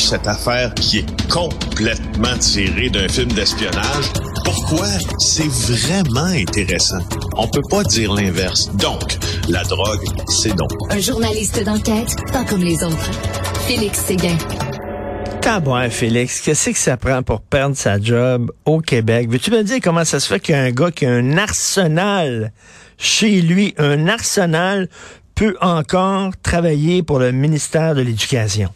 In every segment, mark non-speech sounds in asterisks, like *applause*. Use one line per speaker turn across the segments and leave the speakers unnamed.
cette affaire qui est complètement tirée d'un film d'espionnage, pourquoi c'est vraiment intéressant? On peut pas dire l'inverse. Donc, la drogue, c'est donc.
Un journaliste d'enquête, pas comme les autres. Félix Séguin.
bon, Félix, qu'est-ce que ça prend pour perdre sa job au Québec? Veux-tu me dire comment ça se fait qu'un gars qui a un arsenal chez lui, un arsenal, peut encore travailler pour le ministère de l'Éducation?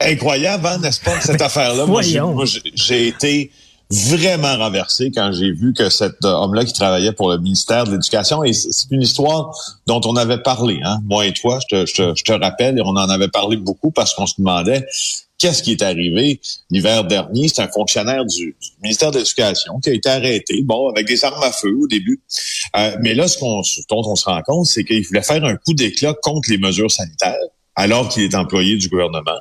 Incroyable, hein, n'est-ce pas, cette *laughs* affaire-là? Moi, j'ai été vraiment renversé quand j'ai vu que cet euh, homme-là qui travaillait pour le ministère de l'Éducation, et c'est une histoire dont on avait parlé, hein, moi et toi, je te, je, te, rappelle, et on en avait parlé beaucoup parce qu'on se demandait qu'est-ce qui est arrivé l'hiver dernier. C'est un fonctionnaire du, ministère de l'Éducation qui a été arrêté, bon, avec des armes à feu au début. Euh, mais là, ce qu'on, dont on se rend compte, c'est qu'il voulait faire un coup d'éclat contre les mesures sanitaires alors qu'il est employé du gouvernement.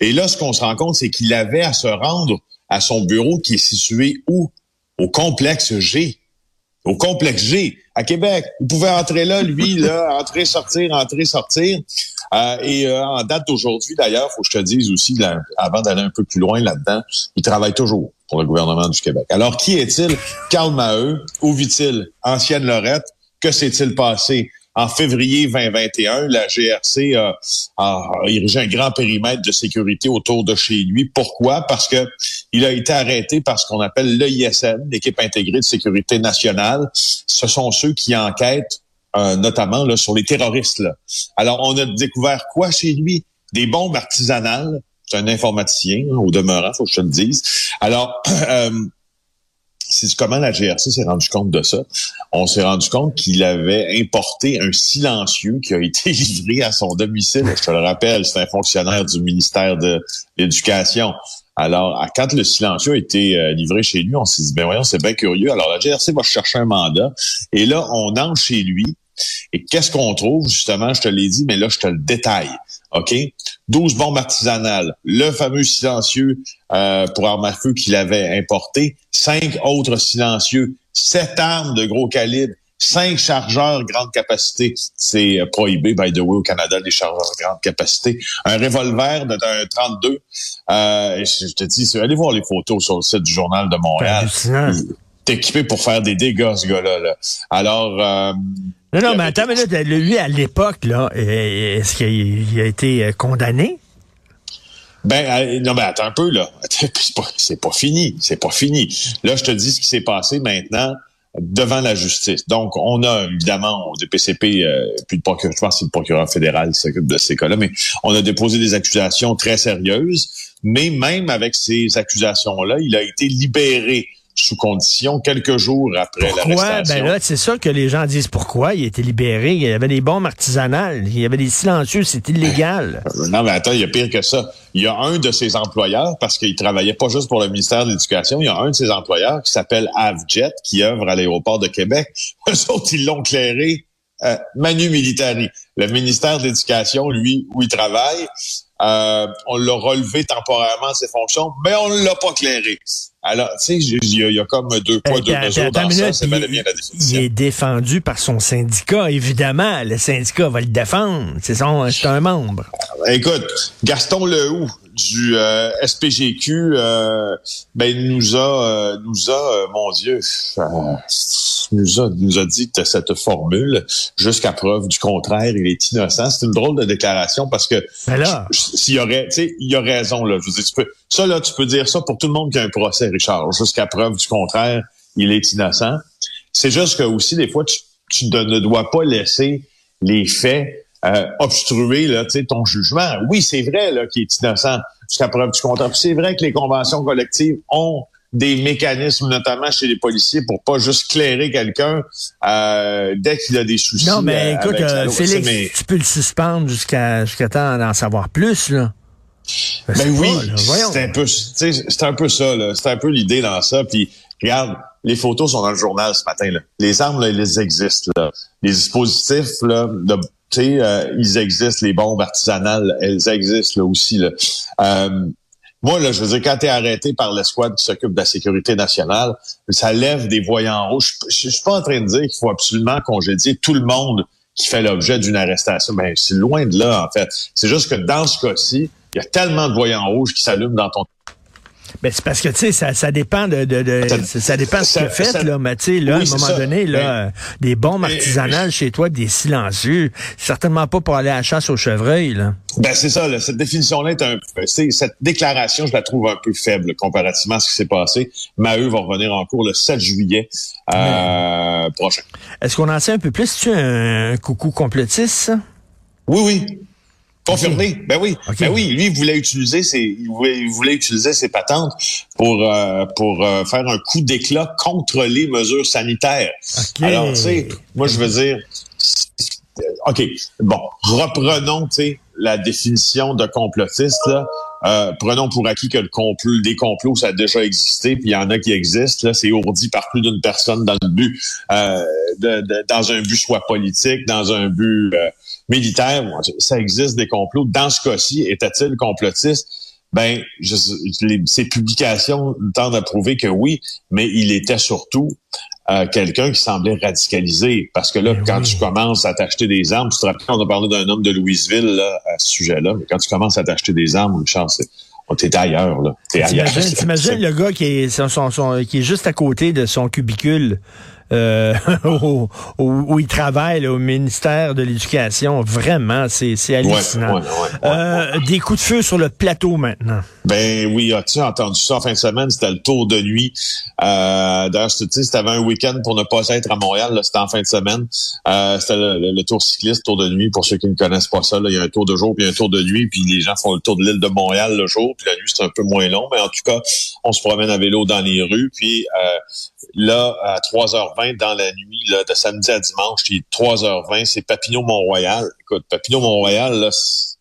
Et là, ce qu'on se rend compte, c'est qu'il avait à se rendre à son bureau qui est situé où? Au complexe G. Au complexe G, à Québec. Il pouvait entrer là, lui, là, *laughs* entrer, sortir, entrer, sortir. Euh, et euh, en date d'aujourd'hui, d'ailleurs, faut que je te dise aussi, avant d'aller un peu plus loin là-dedans, il travaille toujours pour le gouvernement du Québec. Alors, qui est-il? Carl Maheu? Où vit-il? Ancienne Lorette? Que s'est-il passé? En février 2021, la GRC a, a, érigé un grand périmètre de sécurité autour de chez lui. Pourquoi? Parce que il a été arrêté par ce qu'on appelle l'EISN, l'équipe intégrée de sécurité nationale. Ce sont ceux qui enquêtent euh, notamment là, sur les terroristes. Là. Alors, on a découvert quoi chez lui? Des bombes artisanales. C'est un informaticien, hein, au demeurant, faut que je te le dise. Alors, *clears throat* euh, comment la GRC s'est rendu compte de ça? On s'est rendu compte qu'il avait importé un silencieux qui a été *laughs* livré à son domicile. Je te le rappelle, c'est un fonctionnaire du ministère de l'Éducation. Alors, quand le silencieux a été euh, livré chez lui, on s'est dit, ben voyons, c'est bien curieux. Alors, la GRC va chercher un mandat. Et là, on entre chez lui. Et qu'est-ce qu'on trouve, justement, je te l'ai dit, mais là, je te le détaille. OK? 12 bombes artisanales, le fameux silencieux euh, pour armes à feu qu'il avait importé, cinq autres silencieux, sept armes de gros calibre, cinq chargeurs grande capacité. C'est euh, prohibé, by the way, au Canada, les chargeurs grande capacité. Un revolver d'un 32. Euh, je te dis, allez voir les photos sur le site du Journal de Montréal. T'es équipé pour faire des dégâts, ce gars-là. Alors... Euh,
non, non, mais attends, mais là, lui, à l'époque, là, est-ce qu'il a été euh, condamné?
Ben, non, mais attends un peu, là. *laughs* C'est pas, fini. C'est pas fini. Là, je te dis ce qui s'est passé maintenant devant la justice. Donc, on a évidemment au DPCP, euh, puis le procureur, je pense que c'est le procureur fédéral qui s'occupe de ces cas-là, mais on a déposé des accusations très sérieuses. Mais même avec ces accusations-là, il a été libéré sous condition quelques jours après
pourquoi? Ben là, c'est ça que les gens disent pourquoi. Il a été libéré. Il y avait des bombes artisanales. Il y avait des silencieux. C'est illégal.
Euh, non, mais attends, il y a pire que ça. Il y a un de ses employeurs, parce qu'il travaillait pas juste pour le ministère de l'Éducation, il y a un de ses employeurs qui s'appelle Avjet, qui œuvre à l'aéroport de Québec. *laughs* Eux autres, ils l'ont clairé euh, Manu Militari. Le ministère de l'Éducation, lui, où il travaille, euh, on l'a relevé temporairement ses fonctions, mais on ne l'a pas clairé. Alors, tu sais, il y, a comme deux poids, deux mesures dans ça. C'est bien la définition.
Il est défendu par son syndicat, évidemment. Le syndicat va le défendre. C'est un membre.
Écoute, Gaston Lehoux, du euh, SPGQ euh, ben nous a euh, nous a mon Dieu nous a nous a dit cette formule jusqu'à preuve du contraire il est innocent. C'est une drôle de déclaration parce que s'il y aurait tu sais il y a raison là. Je veux dire, tu peux ça là tu peux dire ça pour tout le monde qui a un procès Richard. Jusqu'à preuve du contraire il est innocent. C'est juste que aussi des fois tu, tu ne dois pas laisser les faits euh, obstruer là, ton jugement. Oui, c'est vrai qu'il est innocent jusqu'à preuve du contraire. C'est vrai que les conventions collectives ont des mécanismes, notamment chez les policiers, pour pas juste clairer quelqu'un euh, dès qu'il a des soucis.
Non, mais euh, écoute, Félix, tu peux le suspendre jusqu'à jusqu'à temps d'en savoir plus, là.
Ben, oui, c'est un peu, c'est un peu ça, là. C'est un peu l'idée dans ça. Puis regarde, les photos sont dans le journal ce matin. Là. Les armes, là, elles existent. Là. Les dispositifs là, de tu sais, euh, ils existent, les bombes artisanales, elles existent là aussi. Là. Euh, moi, là, je veux dire, quand tu es arrêté par l'escouade qui s'occupe de la sécurité nationale, ça lève des voyants rouges. Je suis pas en train de dire qu'il faut absolument congédier tout le monde qui fait l'objet d'une arrestation. Ben, c'est loin de là, en fait. C'est juste que dans ce cas-ci, il y a tellement de voyants rouges qui s'allument dans ton
ben, c'est parce que, tu sais, ça, ça dépend de, de, de ça, dépend de ce que tu fait, là. Mais, tu sais, là, à un moment donné, là, des bombes artisanales chez toi, des silencieux, certainement pas pour aller à la chasse au chevreuil, là.
Ben, c'est ça, là, cette définition-là est un, cette déclaration, je la trouve un peu faible comparativement à ce qui s'est passé. Maheu va revenir en cours le 7 juillet, euh, prochain.
Est-ce qu'on en sait un peu plus? Tu un coucou complotiste,
Oui, oui. Confirmé. Ben oui. Ben oui. Lui, il voulait utiliser ses, il voulait, utiliser ses patentes pour euh, pour euh, faire un coup d'éclat contre les mesures sanitaires. Alors, tu sais, moi, je veux dire, OK, bon, reprenons, tu sais, la définition de complotiste, là. Euh, prenons pour acquis que le complot, des complots, ça a déjà existé, puis il y en a qui existent. Là, c'est ourdi par plus d'une personne dans le but, euh, de, dans un but soit politique, dans un but euh, militaire. Ça existe des complots. Dans ce cas-ci, était-il complotiste? Ben, je, ces publications tendent à prouver que oui, mais il était surtout euh, quelqu'un qui semblait radicalisé. Parce que là, quand tu commences à t'acheter des armes, tu te rappelles, on a parlé d'un homme de Louisville là, à ce sujet-là, mais quand tu commences à t'acheter des armes, une chance, t'es ailleurs, là. T'es ailleurs.
T'imagines le gars qui est, son, qui est juste à côté de son cubicule euh, *laughs* où, il travaille au ministère de l'Éducation. Vraiment, c'est hallucinant. Euh, des coups de feu sur le plateau maintenant.
Ben oui, as-tu entendu ça en fin de semaine? C'était le tour de nuit. Euh, D'ailleurs, tu sais, si un week-end pour ne pas être à Montréal, c'était en fin de semaine. Euh, c'était le, tour cycliste, tour de nuit. Pour ceux qui ne connaissent pas ça, il y a un tour de jour puis un tour de nuit. Puis les gens font le tour de l'île de Montréal le jour. Puis la nuit, c'est un peu moins long. Mais en tout cas, on se promène à vélo dans les rues. Puis euh, là, à 3h20 dans la nuit, là, de samedi à dimanche, puis 3h20, c'est Papineau-Mont-Royal. Écoute, Papineau-Mont-Royal, là,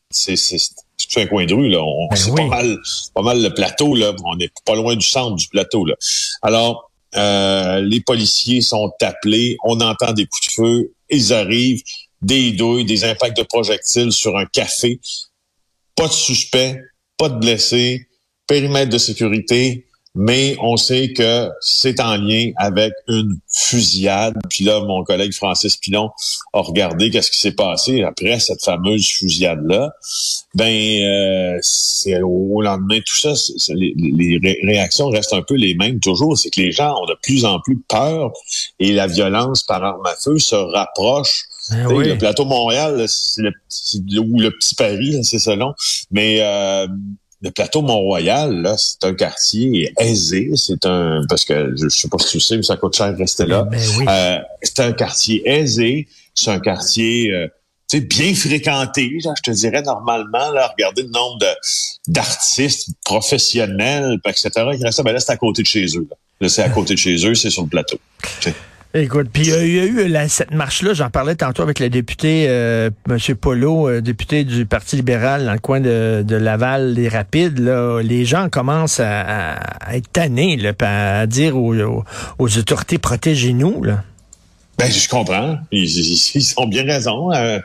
c'est c'est un coin de rue, là. Ben c'est pas mal, pas mal le plateau, là. On est pas loin du centre du plateau, là. Alors, euh, les policiers sont appelés, on entend des coups de feu, ils arrivent, des douilles, des impacts de projectiles sur un café. Pas de suspect, pas de blessés, périmètre de sécurité, mais on sait que c'est en lien avec une fusillade. Puis là, mon collègue Francis Pilon a regardé qu'est-ce qui s'est passé après cette fameuse fusillade-là. Ben, euh, c'est au lendemain tout ça, les, réactions restent un peu les mêmes toujours. C'est que les gens ont de plus en plus peur et la violence par arme à feu se rapproche. Ben le plateau Montréal, c'est le, ou le petit Paris, c'est selon. Mais euh, le plateau Mont-Royal, là, c'est un quartier aisé. C'est un parce que je, sais pas si tu sais, mais ça coûte cher de rester là. Ben euh, c'est un quartier aisé. C'est un quartier euh, bien fréquenté, je te dirais normalement. Là, regardez le nombre d'artistes professionnels, etc. Qui restent, ben là, c'est à côté de chez eux. Là, c'est à côté de chez eux, c'est sur le plateau.
Écoute, puis il y a eu cette marche-là, j'en parlais tantôt avec le député euh, M. Polo, euh, député du Parti libéral dans le coin de, Laval, les Rapides. Là, les gens commencent à, être tannés, là, à dire aux, autorités protégez-nous.
Ben, je comprends. Ils, ont bien raison. Euh,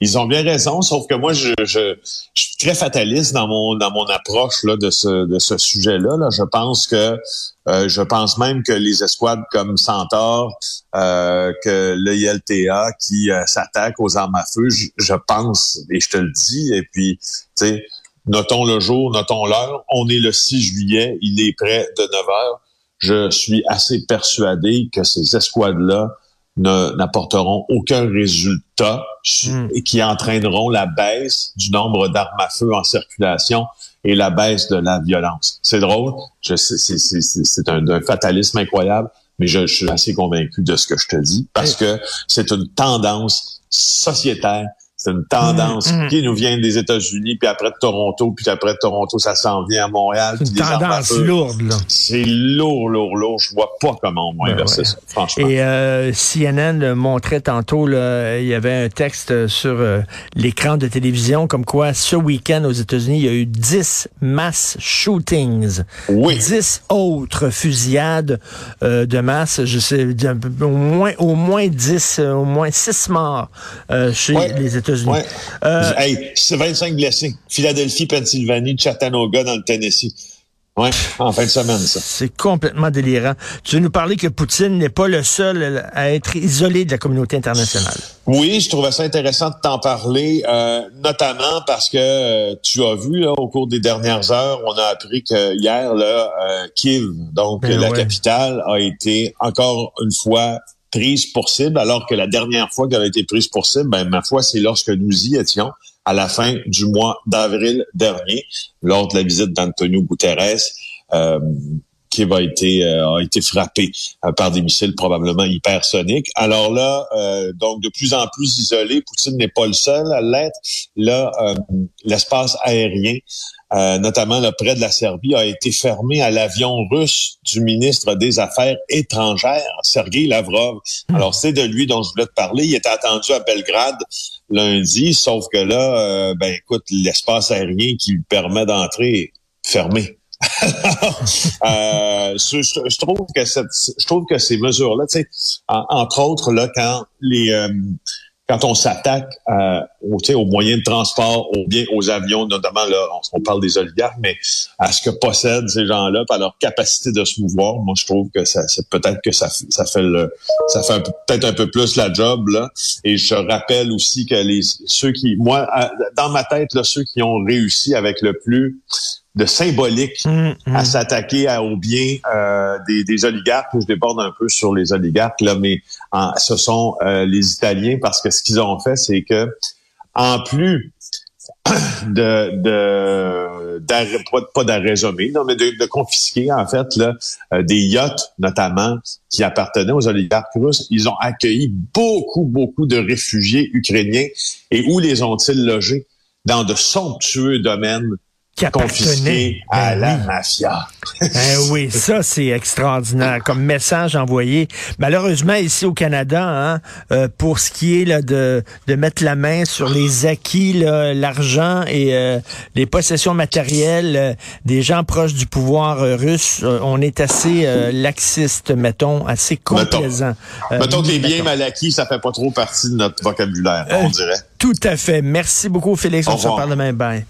ils ont bien raison, sauf que moi, je, je, suis très fataliste dans mon dans mon approche là, de ce de ce sujet-là. Là. Je pense que euh, je pense même que les escouades comme Centaure, euh, que le ILTA qui euh, s'attaque aux armes à feu, je, pense, et je te le dis, et puis, tu sais, notons le jour, notons l'heure. On est le 6 juillet, il est près de 9 heures. Je suis assez persuadé que ces escouades-là n'apporteront aucun résultat hmm. et qui entraîneront la baisse du nombre d'armes à feu en circulation et la baisse de la violence. C'est drôle, je c'est un, un, fatalisme incroyable, mais je, je, suis assez convaincu de ce que je te dis parce que c'est une tendance sociétaire c'est une tendance mm, mm. qui nous vient des États-Unis, puis après de Toronto, puis après de Toronto, ça s'en vient à Montréal.
C'est une tendance lourde, là.
C'est lourd, lourd, lourd. Je vois pas comment on va ben inverser ça, franchement.
Et euh, CNN montrait tantôt, là, il y avait un texte sur euh, l'écran de télévision, comme quoi ce week-end aux États-Unis, il y a eu 10 mass shootings.
Oui.
10 autres fusillades euh, de masse. Je sais, au moins, au moins 10, au moins 6 morts chez les États-Unis.
Euh, c'est 25 blessés. Philadelphie, Pennsylvanie, Chattanooga dans le Tennessee. Oui, en fin de semaine, ça.
C'est complètement délirant. Tu veux nous parler que Poutine n'est pas le seul à être isolé de la communauté internationale?
Oui, je trouvais ça intéressant de t'en parler, euh, notamment parce que euh, tu as vu là, au cours des dernières heures, on a appris que hier, là, euh, Kiev, donc ben la capitale, a été encore une fois prise pour cible, alors que la dernière fois qu'elle a été prise pour cible, ben, ma foi, c'est lorsque nous y étions à la fin du mois d'avril dernier, lors de la visite d'Antonio Guterres, euh, qui a été, euh, a été frappé euh, par des missiles probablement hypersoniques. Alors là, euh, donc de plus en plus isolé, Poutine n'est pas le seul à l'être. Là, l'espace aérien euh, notamment là, près de la Serbie, a été fermé à l'avion russe du ministre des Affaires étrangères, Sergei Lavrov. Hmm. Alors, c'est de lui dont je voulais te parler. Il était attendu à Belgrade lundi, sauf que là, euh, ben écoute, l'espace aérien qui lui permet d'entrer est fermé. *laughs* euh, je, trouve que cette, je trouve que ces mesures-là, tu sais, entre autres là, quand les euh, quand on s'attaque euh, aux, moyens de transport, aux biens, aux avions, notamment là, on, parle des oligarques, mais à ce que possèdent ces gens-là, par leur capacité de se mouvoir, moi je trouve que ça, c'est peut-être que ça, ça fait le, ça fait peut-être un peu plus la job là. Et je rappelle aussi que les ceux qui, moi, dans ma tête, là, ceux qui ont réussi avec le plus de symbolique mm, mm. à s'attaquer aux biens euh, des, des, oligarques. Je déborde un peu sur les oligarques là, mais ce sont euh, les Italiens parce que ce qu'ils ont fait, c'est que en plus *coughs* de, de pas d'arraisonner, non, mais de, de, confisquer en fait là, euh, des yachts notamment qui appartenaient aux oligarques russes. Ils ont accueilli beaucoup, beaucoup de réfugiés ukrainiens. Et où les ont-ils logés? Dans de somptueux domaines
qui
appartenait à ben la mafia. *laughs*
ben oui, ça c'est extraordinaire comme message envoyé. Malheureusement ici au Canada, hein, euh, pour ce qui est là, de, de mettre la main sur les acquis, l'argent et euh, les possessions matérielles euh, des gens proches du pouvoir russe, on est assez laxiste, mettons, assez complaisant.
Mettons, mettons que les biens mal acquis, ça fait pas trop partie de notre vocabulaire, on dirait.
Tout à fait. Merci beaucoup, Félix. on se reparle demain. Bye.